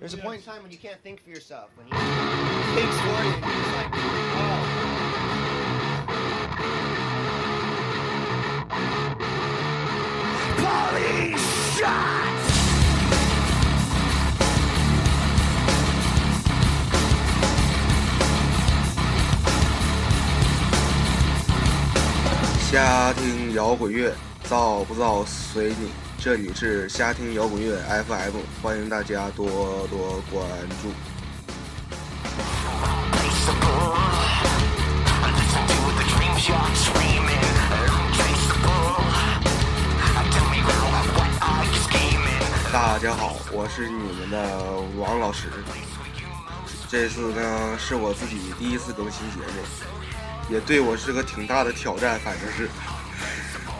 There's a point in time when you can't think for yourself. When he thinks for you, and he's like, oh. “瞎听摇滚乐，造不造随你。” 这里是瞎听摇滚乐 FM，欢迎大家多多关注。大家好，我是你们的王老师。这次呢是我自己第一次更新节目，也对我是个挺大的挑战，反正是。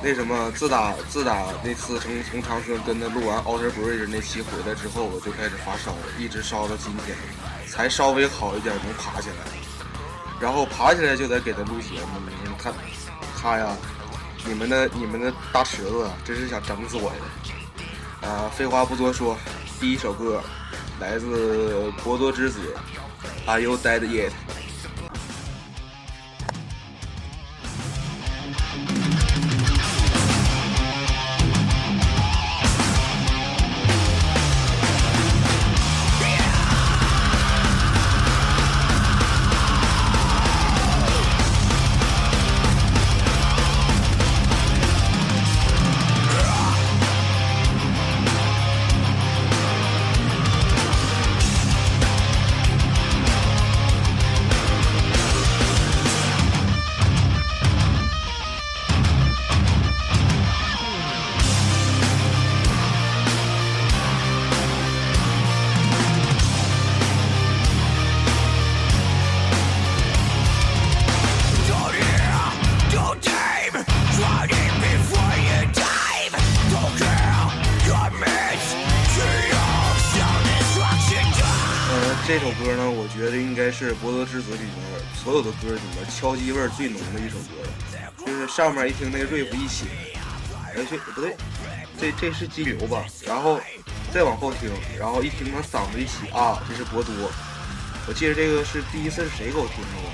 那什么，自打自打那次从从长春跟他录完《Outer Bridge》那期回来之后，我就开始发烧，一直烧到今天，才稍微好一点，能爬起来。然后爬起来就得给他录节目。你看他呀，你们的你们的大池子真是想整死我呀！啊，废话不多说，第一首歌来自博多之子，《Are You Dead Yet》。歌里面敲击味最浓的一首歌了，就是上面一听那个 riff 一起，哎这不对，这这是激流吧？然后再往后听，然后一听他嗓子一起啊，这是博多。我记得这个是第一次是谁给我听的？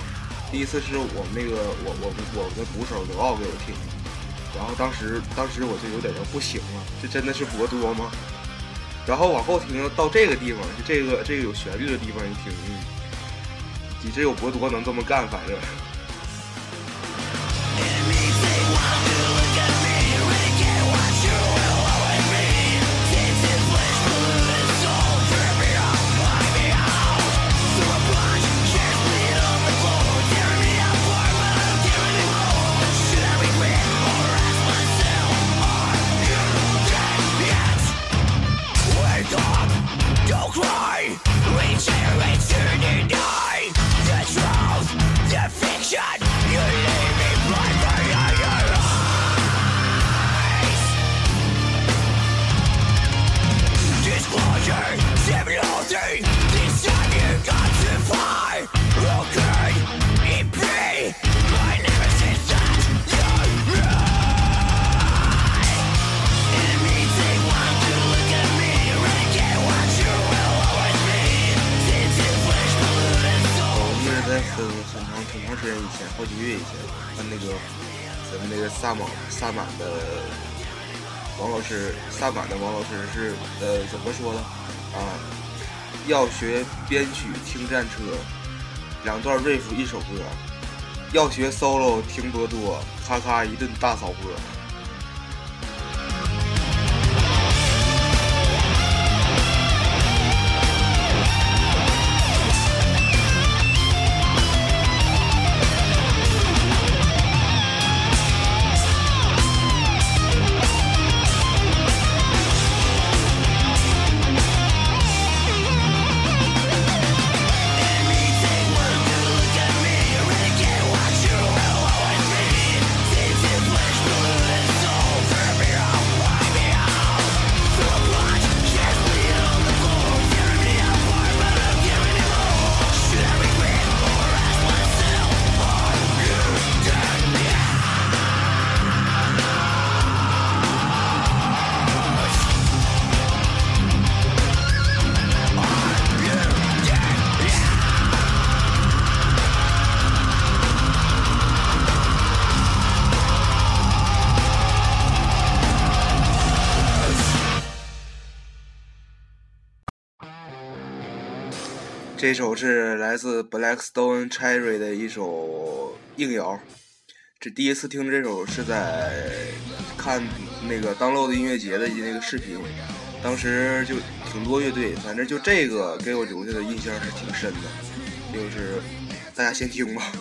第一次是我们那个我我们我们的鼓手刘傲给我听的，然后当时当时我就有点要不行了，这真的是博多吗？然后往后听到这个地方，就这个这个有旋律的地方一听，嗯，你这有博多能这么干，反正。是呃怎么说呢啊？要学编曲听战车，两段 riff 一首歌；要学 solo 听多多，咔咔一顿大扫播。这首是来自 Black Stone Cherry 的一首硬摇。这第一次听这首是在看那个 Download 音乐节的那个视频，当时就挺多乐队，反正就这个给我留下的印象是挺深的。就是大家先听吧。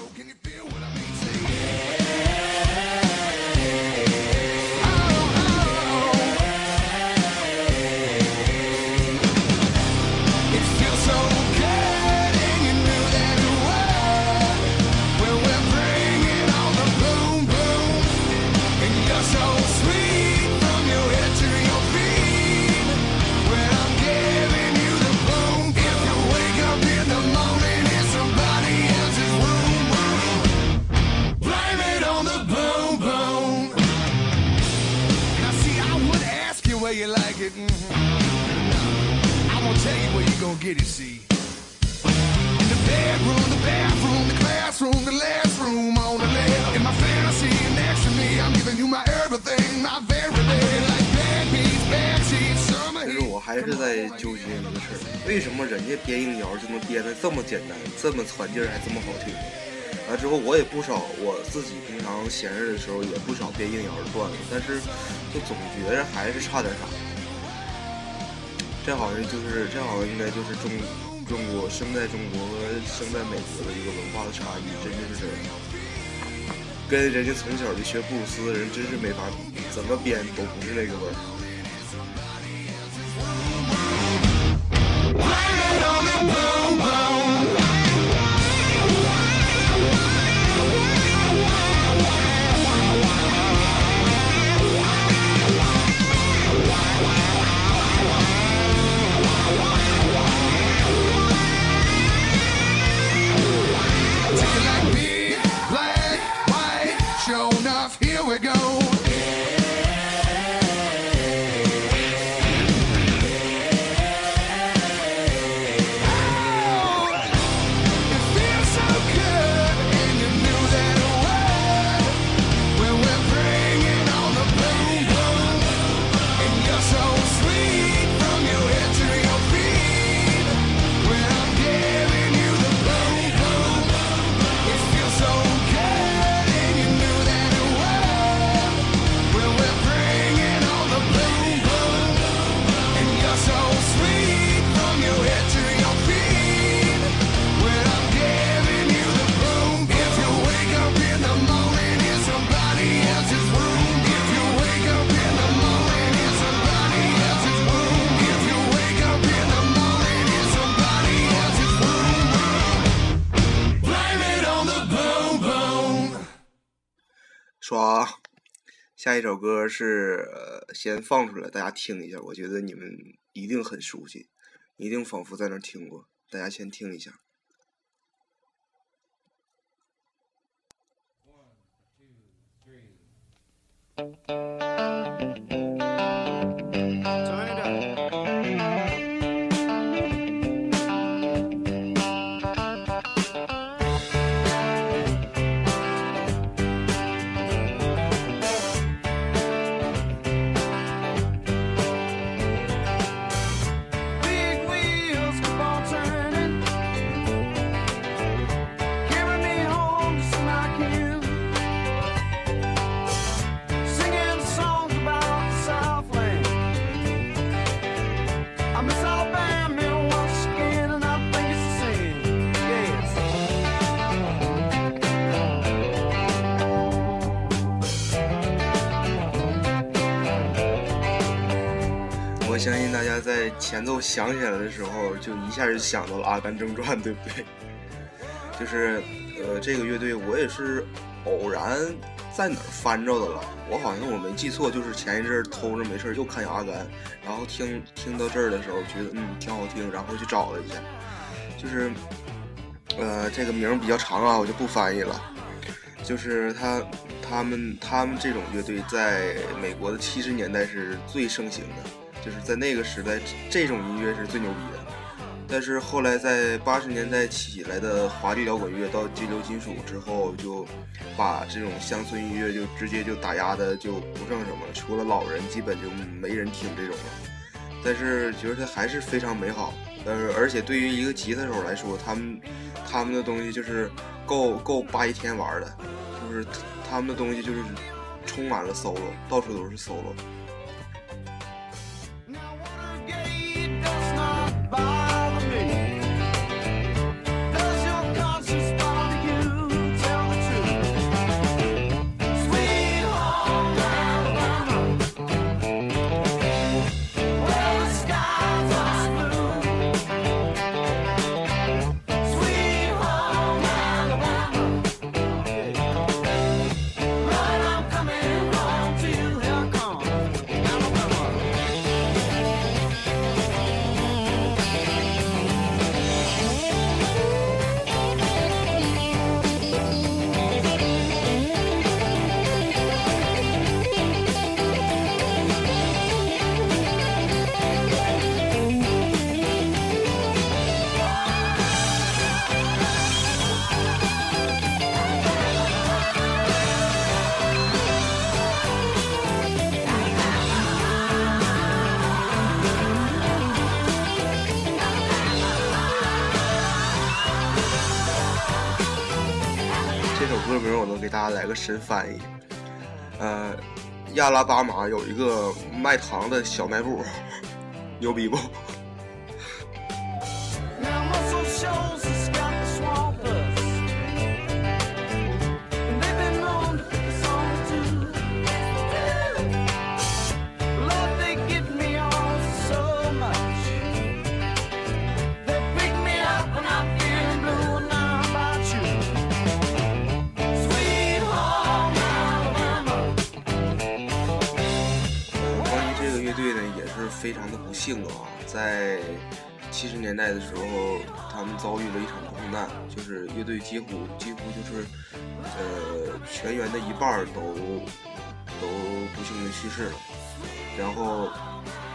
为什么人家编硬摇就能编的这么简单，这么攒劲儿，还这么好听？完之后我也不少，我自己平常闲着的时候也不少编硬摇的段子，但是就总觉着还是差点啥。这好像就是，这好像应该就是中中国生在中国和生在美国的一个文化的差异，真的是这样。跟人家从小就学布鲁斯的人真是没法比，怎么编都不是那个味儿。刷，下一首歌是先放出来，大家听一下。我觉得你们一定很熟悉，一定仿佛在那听过。大家先听一下。相前奏响起来的时候，就一下就想到了《阿甘正传》，对不对？就是，呃，这个乐队我也是偶然在哪儿翻着的了。我好像我没记错，就是前一阵偷着没事又看《阿甘》，然后听听到这儿的时候，觉得嗯挺好听，然后去找了一下。就是，呃，这个名比较长啊，我就不翻译了。就是他他们他们这种乐队在美国的七十年代是最盛行的。就是在那个时代，这种音乐是最牛逼的。但是后来在八十年代起来的华丽摇滚乐到激流金属之后，就把这种乡村音乐就直接就打压的就不剩什么了。除了老人，基本就没人听这种了。但是觉得它还是非常美好。呃，而且对于一个吉他手来说，他们他们的东西就是够够扒一天玩的，就是他们的东西就是充满了 solo，到处都是 solo。大家来个神翻译。呃，亚拉巴马有一个卖糖的小卖部，牛逼不？队呢，也是非常的不幸啊，在七十年代的时候，他们遭遇了一场空难，就是乐队几乎几乎就是呃全员的一半都都不幸的去世了，然后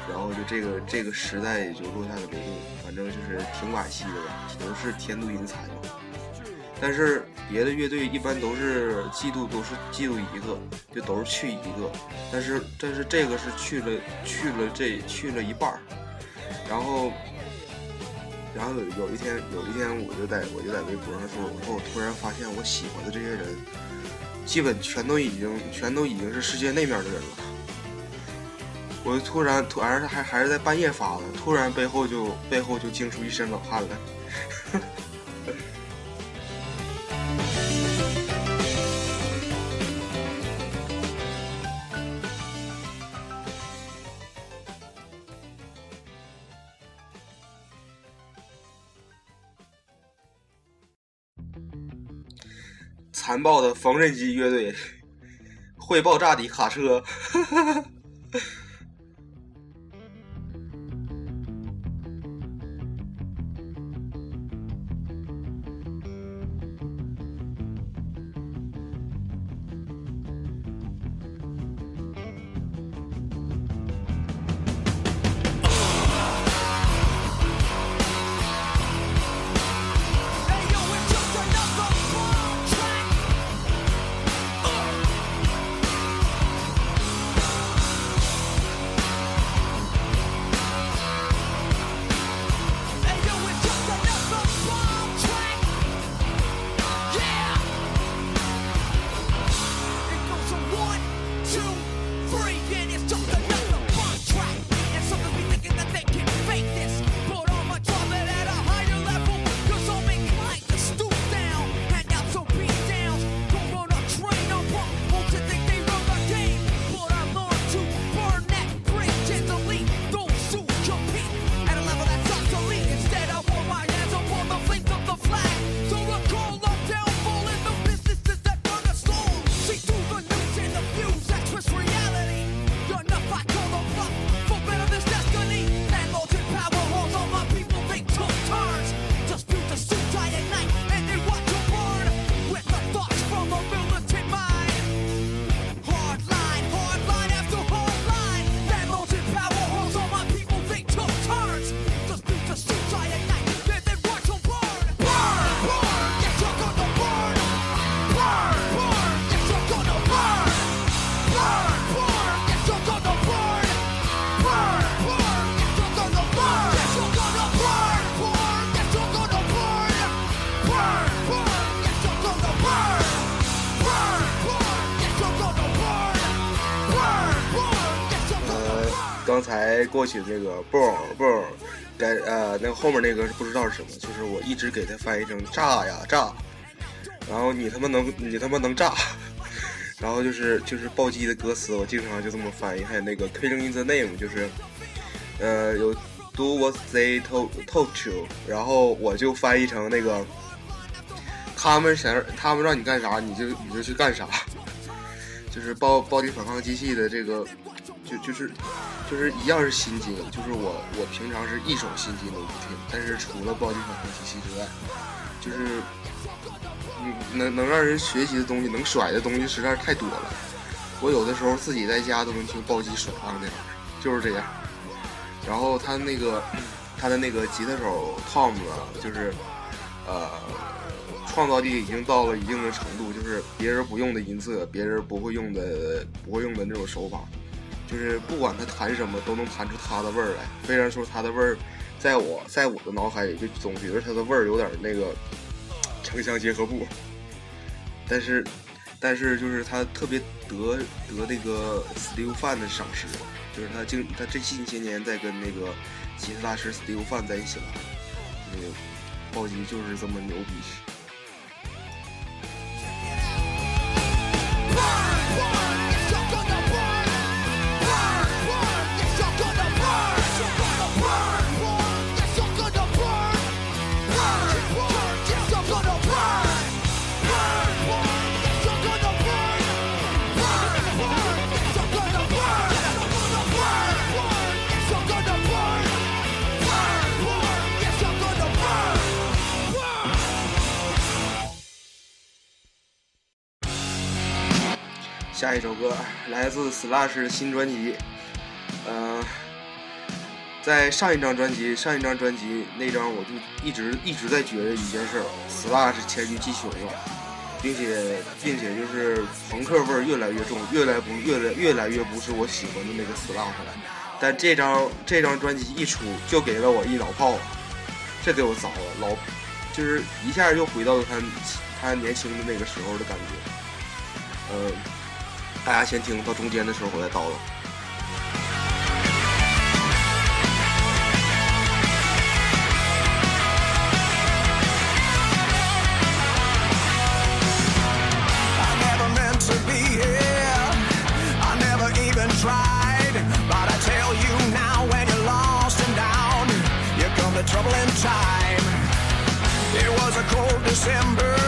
然后就这个这个时代也就落下了帷幕，反正就是挺惋惜的吧，都是天妒英才。但是别的乐队一般都是季度都是季度一个，就都是去一个，但是但是这个是去了去了这去了一半儿，然后然后有一天有一天我就在我就在微博上说，我说我突然发现我喜欢的这些人，基本全都已经全都已经是世界那面的人了。我就突然突然还还是在半夜发的，突然背后就背后就惊出一身冷汗来。残暴的缝纫机乐队，会爆炸的卡车。刚才过去那个 boom boom，该呃那个后面那个不知道是什么，就是我一直给它翻译成炸呀炸，然后你他妈能你他妈能炸，然后就是就是暴击的歌词，我经常就这么翻译，还有那个 killing in the name，就是呃有 do what they told told you，然后我就翻译成那个他们想让他们让你干啥你就你就去干啥。就是暴暴力反抗机器的这个，就就是就是一样是心经，就是我我平常是一首心经都不听，但是除了暴力反抗机器之外，就是嗯能能让人学习的东西，能甩的东西实在是太多了。我有的时候自己在家都能听暴击甩棒那玩意儿，就是这样。然后他那个 他的那个吉他手 Tom 啊，就是呃。创造力已经到了一定的程度，就是别人不用的音色，别人不会用的不会用的那种手法，就是不管他弹什么都能弹出他的味儿来。虽然说他的味儿，在我在我的脑海里就总觉得他的味儿有点那个城乡结合部，但是但是就是他特别得得那个 Steve Fan 的赏识，就是他近他这近些年在跟那个吉他大师 Steve Fan 在一起了，那个暴击就是这么牛逼。下一首歌来自 Slash 的新专辑，嗯，在上一张专辑，上一张专辑那张我就一直一直在觉得一件事，Slash 前去继穷了，并且并且就是朋克味儿越来越重，越来不越来越来越不是我喜欢的那个 Slash 了。但这张这张专辑一出，就给了我一脑泡，这给我糟了，老就是一下又回到了他他年轻的那个时候的感觉，呃。大家先听到中间的时候，我再叨叨。大家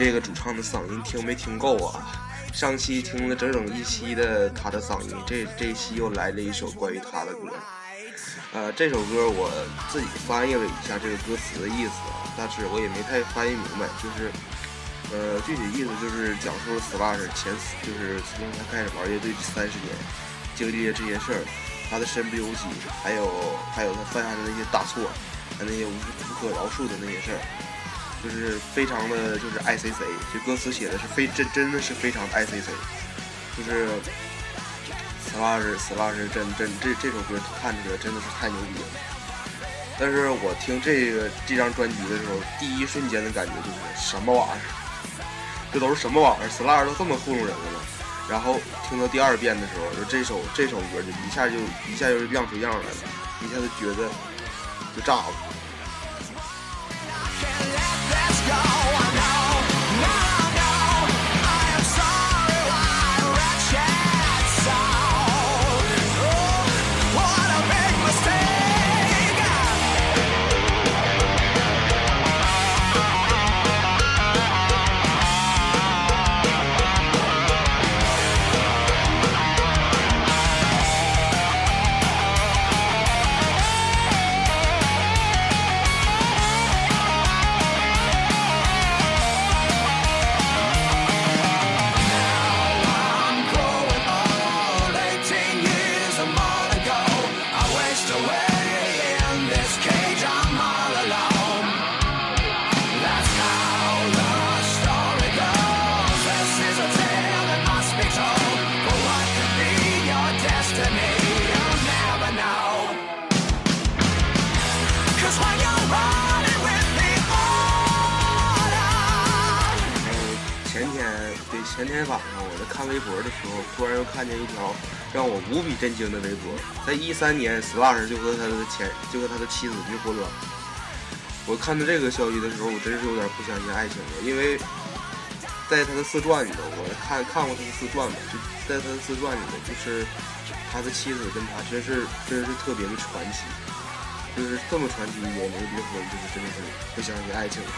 这个主唱的嗓音听没听够啊？上期听了整整一期的他的嗓音，这这一期又来了一首关于他的歌。呃，这首歌我自己翻译了一下这个歌词的意思，但是我也没太翻译明白。就是，呃，具体意思就是讲述了 Slash 前就是从他开始玩乐队这三十年，经历的这些事儿，他的身不由己，还有还有他犯下的那些大错，还那些无不可饶恕的那些事儿。就是非常的就是爱 C C，这歌词写的是非真真的是非常爱 C C，就是 Slash Slash 真真这这首歌看起来真的是太牛逼了。但是我听这个这张专辑的时候，第一瞬间的感觉就是什么玩意儿？这都是什么玩意儿？Slash 都这么糊弄人了吗？然后听到第二遍的时候，就这首这首歌就一下就一下就亮出样来了，一下子觉得就炸了。前前天晚上我在看微博的时候，突然又看见一条让我无比震惊的微博。在一三年，Slash 就和他的前就和他的妻子离婚了。我看到这个消息的时候，我真是有点不相信爱情了，因为在他的自传里头，我看看过他的自传嘛，就在他的自传里头，就是他的妻子跟他真是真是特别的传奇，就是这么传奇也能离婚，就是真的是不相信爱情了。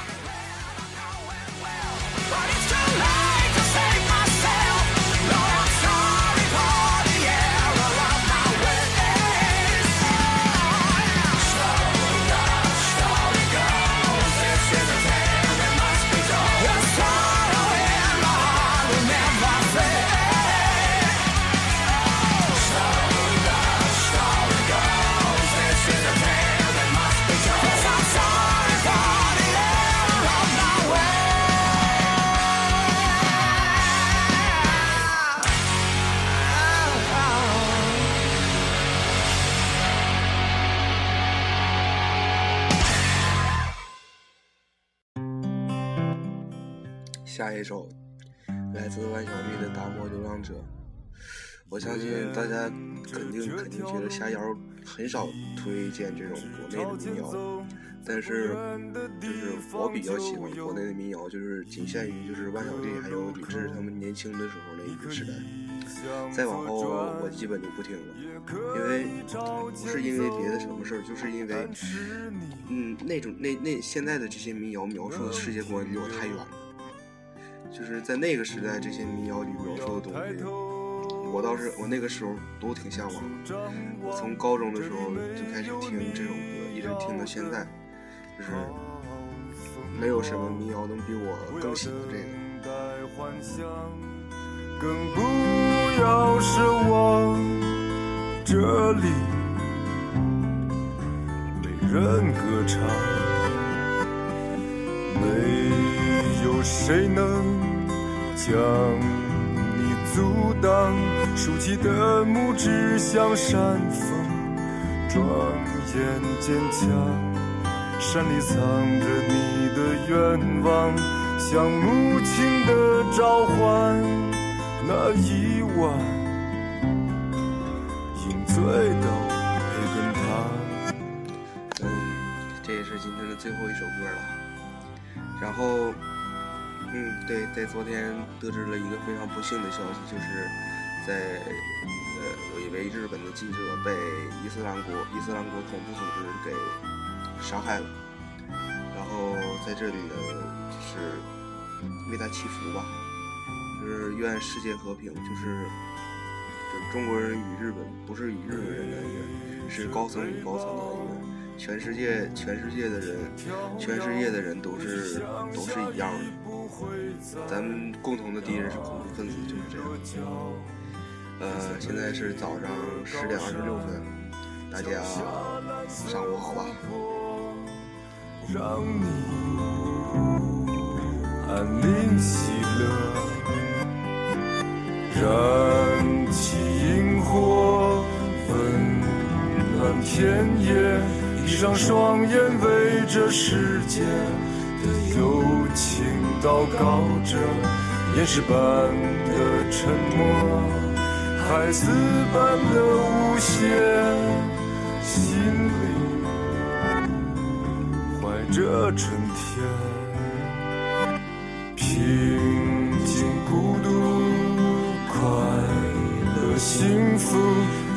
肯定肯定觉得瞎瑶很少推荐这种国内的民谣，但是就是我比较喜欢国内的民谣，就是仅限于就是万晓利还有李志他们年轻的时候那一个时代，再往后我基本就不听了，因为不是因为别的什么事儿，就是因为嗯那种那那现在的这些民谣描述的世界观离我太远了。就是在那个时代，这些民谣里描述的东西，我倒是我那个时候都挺向往的。我从高中的时候就开始听这首歌，一直听到现在，就是没有什么民谣能比我更喜欢这个。更不要奢望这里没人歌唱，没有谁能将阻挡。竖起的拇指像山峰，庄严坚强。山里藏着你的愿望，像母亲的召唤。那一晚，饮醉到培根汤。嗯，这也是今天的最后一首歌了。然后，嗯，对，在昨天得知了一个非常不幸的消息，就是在呃有一位日本的记者被伊斯兰国伊斯兰国恐怖组织给杀害了。然后在这里呢，就是为他祈福吧，就是愿世界和平，就是就中国人与日本不是与日本人的恩怨，是高层与高层的恩怨。全世界全世界的人，全世界的人都是都是一样的。咱们共同的敌人是恐怖分子，就是这样。呃，现在是早上十点二十六分，大家上午好吧。让你安宁喜乐，燃起萤火，温暖田野，闭上双眼，为这世界的友情祷告着，岩石般的沉默，孩子般的无邪，心里。怀着春天，平静、孤独、快乐、幸福，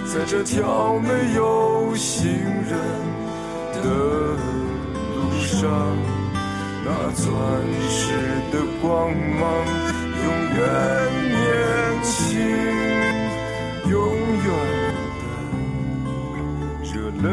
在这条没有行人的路上，那钻石的光芒永远年轻，永远的热泪。